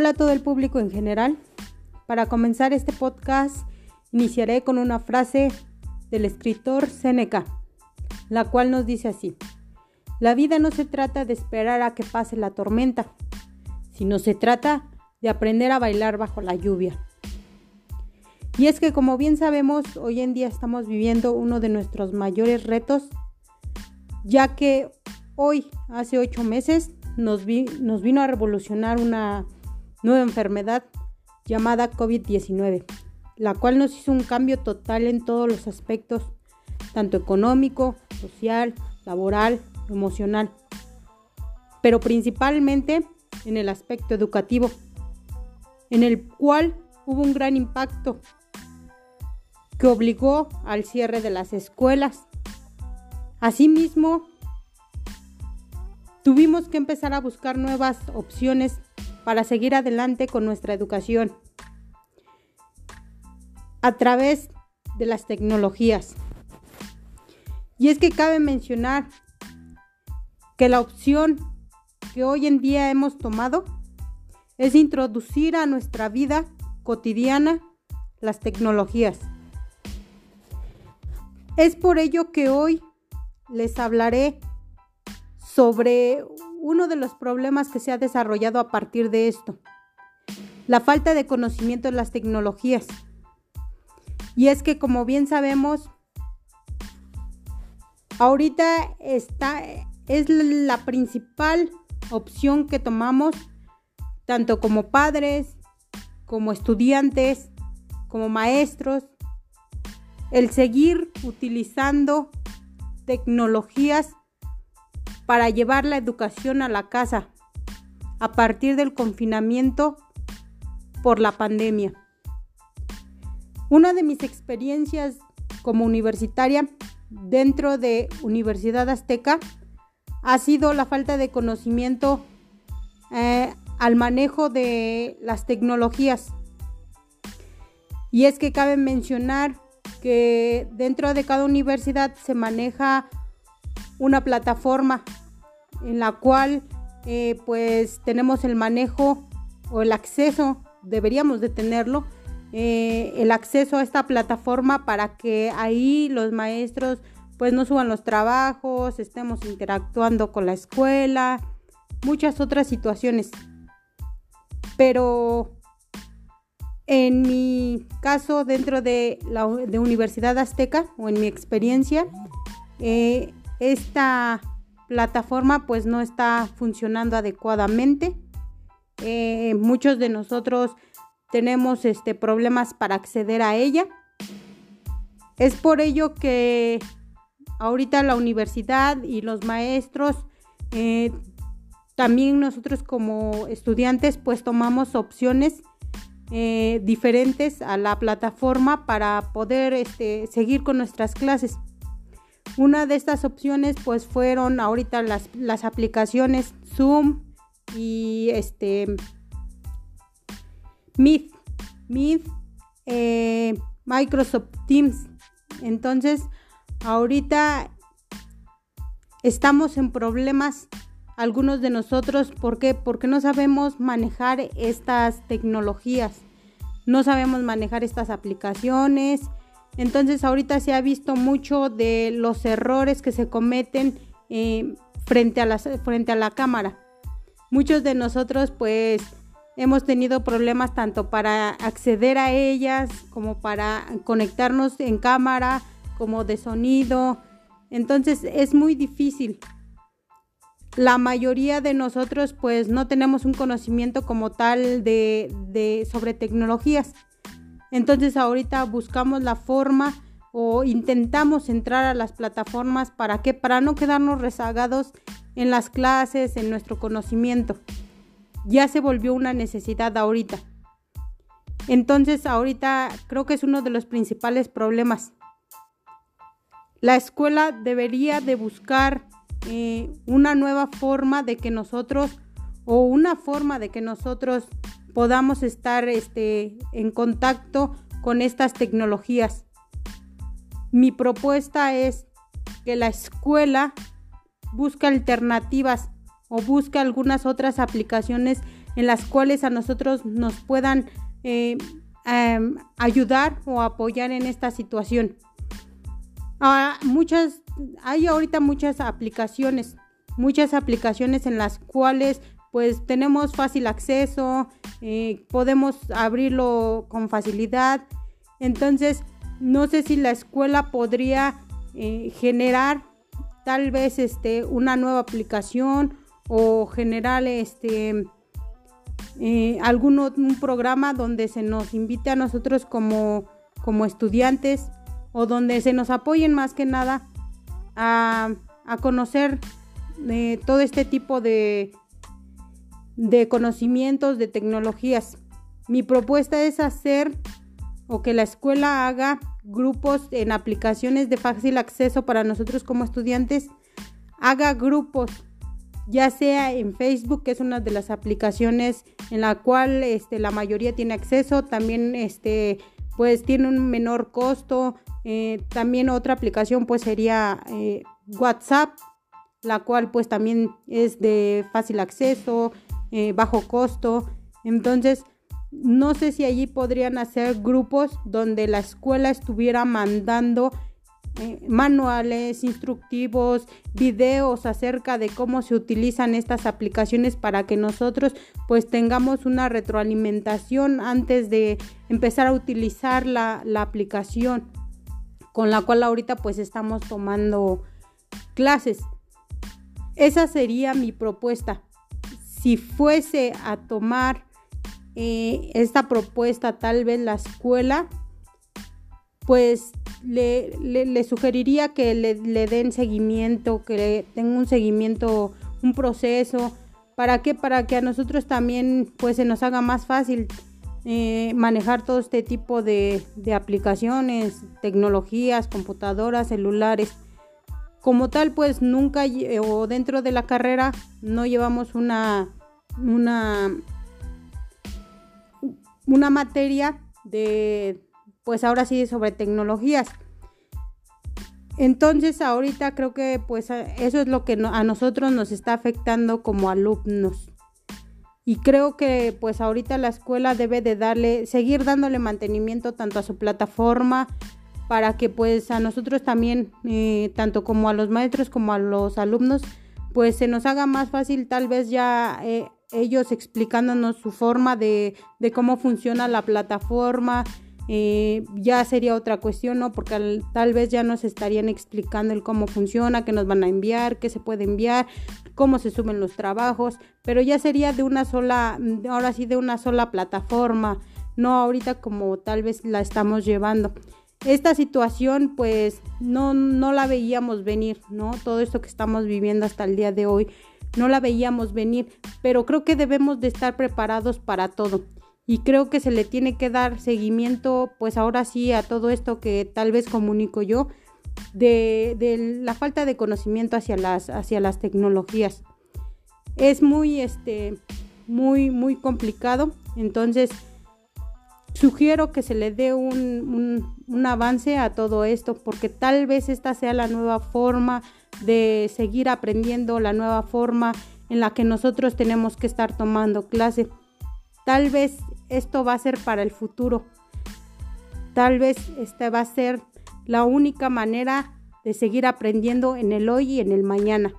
Hola a todo el público en general. Para comenzar este podcast, iniciaré con una frase del escritor Seneca, la cual nos dice así. La vida no se trata de esperar a que pase la tormenta, sino se trata de aprender a bailar bajo la lluvia. Y es que como bien sabemos, hoy en día estamos viviendo uno de nuestros mayores retos, ya que hoy, hace ocho meses, nos, nos vino a revolucionar una nueva enfermedad llamada COVID-19, la cual nos hizo un cambio total en todos los aspectos, tanto económico, social, laboral, emocional, pero principalmente en el aspecto educativo, en el cual hubo un gran impacto que obligó al cierre de las escuelas. Asimismo, tuvimos que empezar a buscar nuevas opciones para seguir adelante con nuestra educación a través de las tecnologías. Y es que cabe mencionar que la opción que hoy en día hemos tomado es introducir a nuestra vida cotidiana las tecnologías. Es por ello que hoy les hablaré sobre uno de los problemas que se ha desarrollado a partir de esto, la falta de conocimiento de las tecnologías. Y es que como bien sabemos, ahorita está, es la principal opción que tomamos, tanto como padres, como estudiantes, como maestros, el seguir utilizando tecnologías para llevar la educación a la casa a partir del confinamiento por la pandemia. Una de mis experiencias como universitaria dentro de Universidad Azteca ha sido la falta de conocimiento eh, al manejo de las tecnologías. Y es que cabe mencionar que dentro de cada universidad se maneja una plataforma en la cual eh, pues tenemos el manejo o el acceso, deberíamos de tenerlo, eh, el acceso a esta plataforma para que ahí los maestros pues no suban los trabajos, estemos interactuando con la escuela, muchas otras situaciones. Pero en mi caso dentro de la de Universidad Azteca o en mi experiencia, eh, esta plataforma pues no está funcionando adecuadamente. Eh, muchos de nosotros tenemos este, problemas para acceder a ella. Es por ello que ahorita la universidad y los maestros, eh, también nosotros como estudiantes, pues tomamos opciones eh, diferentes a la plataforma para poder este, seguir con nuestras clases. Una de estas opciones pues fueron ahorita las, aplicaciones Zoom y este Meet, Meet eh, Microsoft Teams. Entonces, ahorita estamos en problemas algunos de nosotros. ¿Por qué? Porque no sabemos manejar estas tecnologías. No sabemos manejar estas aplicaciones entonces ahorita se ha visto mucho de los errores que se cometen eh, frente, a la, frente a la cámara. Muchos de nosotros pues hemos tenido problemas tanto para acceder a ellas como para conectarnos en cámara, como de sonido. Entonces es muy difícil. La mayoría de nosotros pues no tenemos un conocimiento como tal de, de sobre tecnologías. Entonces ahorita buscamos la forma o intentamos entrar a las plataformas para que para no quedarnos rezagados en las clases, en nuestro conocimiento. Ya se volvió una necesidad ahorita. Entonces ahorita creo que es uno de los principales problemas. La escuela debería de buscar eh, una nueva forma de que nosotros o una forma de que nosotros podamos estar este, en contacto con estas tecnologías. Mi propuesta es que la escuela busque alternativas o busque algunas otras aplicaciones en las cuales a nosotros nos puedan eh, em, ayudar o apoyar en esta situación. Ah, muchas, hay ahorita muchas aplicaciones, muchas aplicaciones en las cuales pues tenemos fácil acceso, eh, podemos abrirlo con facilidad. Entonces, no sé si la escuela podría eh, generar tal vez este, una nueva aplicación o generar este, eh, algún un programa donde se nos invite a nosotros como, como estudiantes o donde se nos apoyen más que nada a, a conocer todo este tipo de, de conocimientos, de tecnologías. Mi propuesta es hacer o que la escuela haga grupos en aplicaciones de fácil acceso para nosotros como estudiantes, haga grupos, ya sea en Facebook, que es una de las aplicaciones en la cual este, la mayoría tiene acceso, también este, pues tiene un menor costo. Eh, también otra aplicación pues sería eh, WhatsApp, la cual pues también es de fácil acceso, eh, bajo costo. Entonces, no sé si allí podrían hacer grupos donde la escuela estuviera mandando eh, manuales, instructivos, videos acerca de cómo se utilizan estas aplicaciones para que nosotros pues tengamos una retroalimentación antes de empezar a utilizar la, la aplicación con la cual ahorita pues estamos tomando clases. Esa sería mi propuesta si fuese a tomar eh, esta propuesta tal vez la escuela, pues le, le, sugeriría que le, den seguimiento, que tenga un seguimiento, un proceso. ¿Para qué? Para que a nosotros también pues se nos haga más fácil eh, manejar todo este tipo de aplicaciones, tecnologías, computadoras, celulares como tal, pues nunca o dentro de la carrera no llevamos una, una, una materia de, pues ahora sí, sobre tecnologías. Entonces ahorita creo que pues eso es lo que a nosotros nos está afectando como alumnos. Y creo que pues ahorita la escuela debe de darle, seguir dándole mantenimiento tanto a su plataforma para que pues a nosotros también, eh, tanto como a los maestros como a los alumnos, pues se nos haga más fácil tal vez ya eh, ellos explicándonos su forma de, cómo funciona la plataforma. Eh, ya sería otra cuestión, ¿no? Porque tal vez ya nos estarían explicando el cómo funciona, qué nos van a enviar, qué se puede enviar, cómo se suben los trabajos, pero ya sería de una sola, ahora sí de una sola plataforma, no ahorita como tal vez la estamos llevando esta situación pues no, no la veíamos venir, ¿no? Todo esto que estamos viviendo hasta el día de hoy, no la veíamos venir, pero creo que debemos de estar preparados para todo. Y creo que se le tiene que dar seguimiento, pues ahora sí, a todo esto que tal vez comunico yo, de, de la falta de conocimiento hacia las, hacia las tecnologías. Es muy, este, muy, muy complicado. Entonces, sugiero que se le dé un, avance a todo esto porque tal vez esta sea la nueva forma de seguir aprendiendo, la nueva forma en la que nosotros tenemos que estar tomando clase. Tal vez esto va a ser para el futuro. Tal vez esta va a ser la única manera de seguir aprendiendo en el hoy y en el mañana.